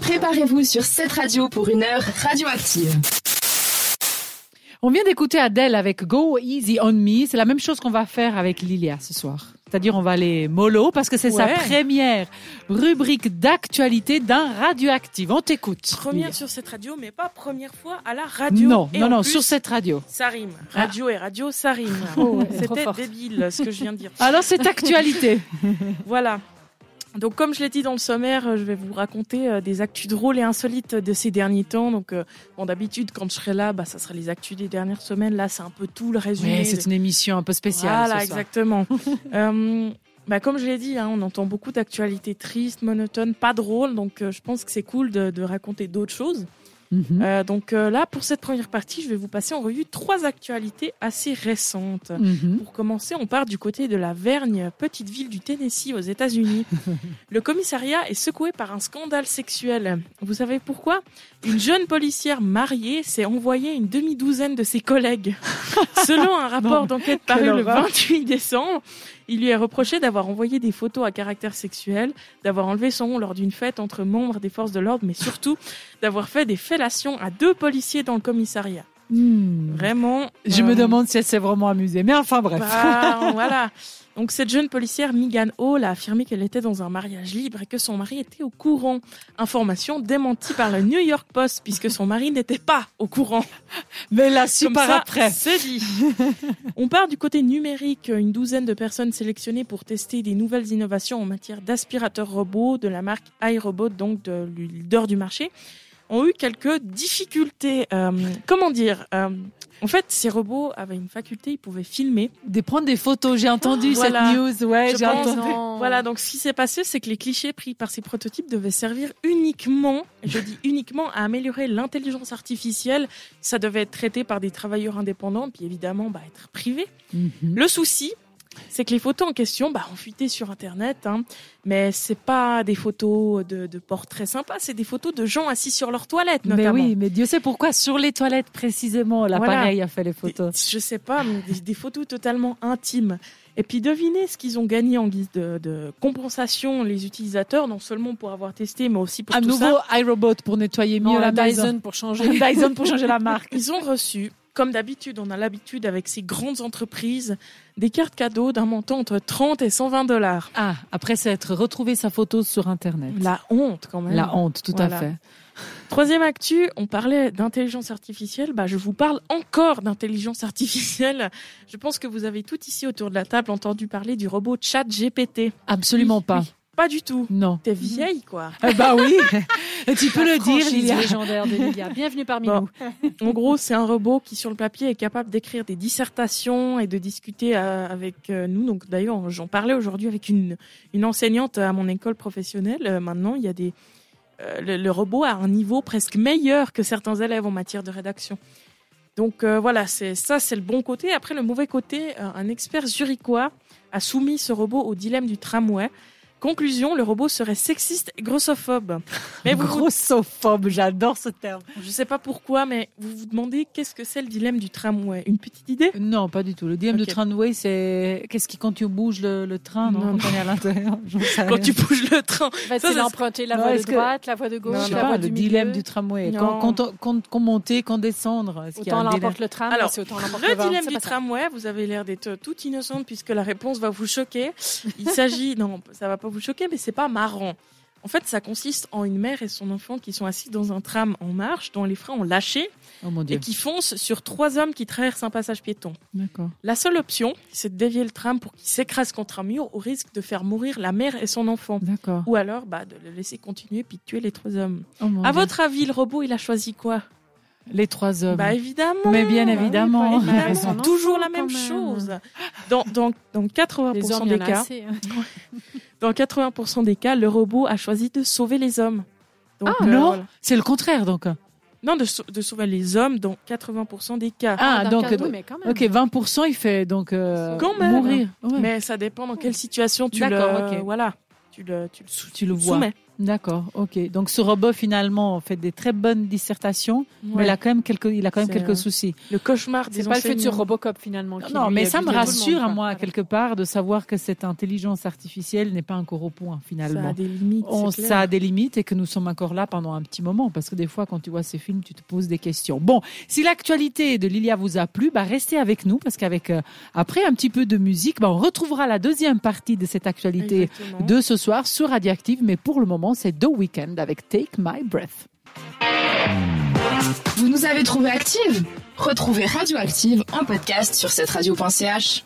Préparez-vous sur cette radio pour une heure radioactive. On vient d'écouter Adele avec Go Easy on Me. C'est la même chose qu'on va faire avec Lilia ce soir. C'est-à-dire, on va aller mollo parce que c'est sa première rubrique d'actualité d'un radioactive. On t'écoute. Première Lilia. sur cette radio, mais pas première fois à la radio. Non, Et non, non, plus, sur cette radio. Ça rime. Radio et radio, ça rime. Oh, ouais, C'était débile ce que je viens de dire. Alors, c'est actualité. Voilà. Donc, comme je l'ai dit dans le sommaire, euh, je vais vous raconter euh, des actus drôles et insolites de ces derniers temps. Donc, euh, bon, d'habitude, quand je serai là, bah, ça sera les actus des dernières semaines. Là, c'est un peu tout le résumé. Ouais, c'est une émission un peu spéciale. Voilà, ce soir. exactement. Euh, bah, comme je l'ai dit, hein, on entend beaucoup d'actualités tristes, monotones, pas drôles. Donc, euh, je pense que c'est cool de, de raconter d'autres choses. Mhm. Euh, donc euh, là, pour cette première partie, je vais vous passer en revue trois actualités assez récentes. Mhm. Pour commencer, on part du côté de la Vergne, petite ville du Tennessee aux États-Unis. Le commissariat est secoué par un scandale sexuel. Vous savez pourquoi? Une jeune policière mariée s'est envoyée une demi-douzaine de ses collègues. Selon un rapport d'enquête paru le horreur. 28 décembre, il lui est reproché d'avoir envoyé des photos à caractère sexuel, d'avoir enlevé son nom lors d'une fête entre membres des forces de l'ordre, mais surtout d'avoir fait des fellations à deux policiers dans le commissariat. Hmm. Vraiment. Je euh, me demande si elle s'est vraiment amusée. Mais enfin, bref. bah, voilà. Donc cette jeune policière, Megan Hall, a affirmé qu'elle était dans un mariage libre et que son mari était au courant. Information démentie par le New York Post puisque son mari n'était pas au courant. Mais là, Comme par après. C'est dit. On part du côté numérique. Une douzaine de personnes sélectionnées pour tester des nouvelles innovations en matière d'aspirateurs robots de la marque iRobot, donc de le leader du marché, ont eu quelques difficultés. Euh, comment dire Euh, En fait, ces robots avaient une faculté, ils pouvaient filmer. De prendre des photos. J'ai entendu Voilà. cette news. Ouais, j'ai entendu. Voilà, donc ce qui s'est passé, c'est que les clichés pris par ces prototypes devaient servir uniquement, je dis uniquement, à améliorer l'intelligence artificielle. Ça devait être traité par des travailleurs indépendants, puis évidemment, bah, être privé. Mhm. Le souci, c'est que les photos en question bah, ont fuité sur Internet, hein, mais c'est pas des photos de, de portraits sympas, c'est des photos de gens assis sur leur toilette, Mais notamment. oui, mais Dieu sait pourquoi sur les toilettes précisément l'appareil a fait les Des- photos. je sais pas, mais des, des photos totalement intimes. Et puis devinez ce qu'ils ont gagné en guise de, de compensation, les utilisateurs, non seulement pour avoir testé, mais aussi pour Un tout nouveau ça. iRobot pour nettoyer mieux Non, la la maison. Dyson pour changer. Dyson pour changer la marque. Ils ont reçu, comme d'habitude, on a l'habitude avec ces grandes entreprises, des cartes cadeaux d'un montant entre 30 et 120 dollars. Ah, après s'être retrouvé sa photo sur Internet. La honte quand même. La honte, tout Voilà. à fait. Troisième actu, on parlait d'intelligence artificielle. Bah, je vous parle encore d'intelligence artificielle. Je pense que vous avez tout ici autour de la table entendu parler du robot Chat GPT. Absolument pas. Pas du tout. Non. T'es vieille, quoi. Eh bah oui, tu peux le dire, Lilia. légendaire de Lilia. Bienvenue parmi Bon. nous. En gros, c'est un robot qui, sur le papier, est capable d'écrire des dissertations et de discuter euh, avec euh, nous. Donc, d'ailleurs, j'en parlais aujourd'hui avec une, une enseignante à mon école professionnelle. Euh, maintenant, il y a des, euh, le, le robot a un niveau presque meilleur que certains élèves en matière de rédaction. Donc euh, voilà, c'est ça, c'est le bon côté. Après, le mauvais côté, euh, un expert zurichois a soumis ce robot au dilemme du tramway. Conclusion, le robot serait sexiste et grossophobe. Mais vous, Grossophobe, j'adore ce terme. je sais pas pourquoi, mais vous vous demandez qu'est-ce que c'est le dilemme du tramway Une petite idée? Non, pas du tout. Le dilemme du tramway, c'est qu'est-ce qui quand tu bouges le, le train, non, Non, quand on est à l'intérieur. Quand tu bouges le train. En fait, Ça, c'est d'emprunter la Non, voie de que- droite, la voie de Je gauche, sais la pas, voie le du dilemme milieu. du tramway. Non. Quand, quand, quand, quand monter, quand descendre. Autant l'emporte le train, Alors, autant l'emporte le Le dilemme du tramway, vous avez l'air d'être toute innocente puisque la réponse va vous choquer. Il s'agit, non, ça va pas vous choquer, mais c'est pas marrant. En fait, ça consiste en une mère et son enfant qui sont assis dans un tram en marche, dont les freins ont lâché Oh et qui foncent sur trois hommes qui traversent un passage piéton. La seule option, c'est de dévier le tram pour qu'il s'écrase contre un mur au risque de faire mourir la mère et son enfant. Ou alors, bah, de le laisser continuer puis de tuer les trois hommes. Oh À Dieu. votre avis, le robot, il a choisi quoi? Les trois hommes. Bah évidemment. Mais bien Bah évidemment. oui, pas évidemment. Ils sont toujours la même chose. Dans, dans, dans 80% Les hommes, il des cas, hein. dans 80% des cas, le robot a choisi de sauver les hommes. Donc, Ah euh, non, voilà. c'est le contraire donc. Non, de, sau- de sauver les hommes dans 80% des cas. Ah, le donc cas- oui, mais quand même. ok, 20% il fait donc euh, Quand même. mourir. Ouais. Mais ça dépend dans quelle situation tu le, D'accord, ok. voilà, tu le, tu le, sou- Tu le tu vois. soumets. D'accord, ok. Donc ce robot finalement fait des très bonnes dissertations, mais il a quand même quelques, il a quand même quelques euh, soucis. Le cauchemar des C'est pas le futur. Robocop finalement. qui, Non, mais ça me rassure à moi Voilà. quelque part de savoir que cette intelligence artificielle n'est pas encore au point Ça finalement. a des limites. On, c'est clair. ça a des limites et que nous sommes encore là pendant un petit moment parce que des fois quand tu vois ces films tu te poses des questions. Bon, si l'actualité de Lilia vous a plu, bah restez avec nous parce qu'avec euh, après un petit peu de musique, bah on retrouvera la deuxième partie de cette actualité Exactement. de ce soir sur Radioactive. Mais pour le moment, c'est The Weeknd avec Take My Breath. Vous nous avez trouvé active Retrouvez Radioactive en podcast sur cette radio.ch.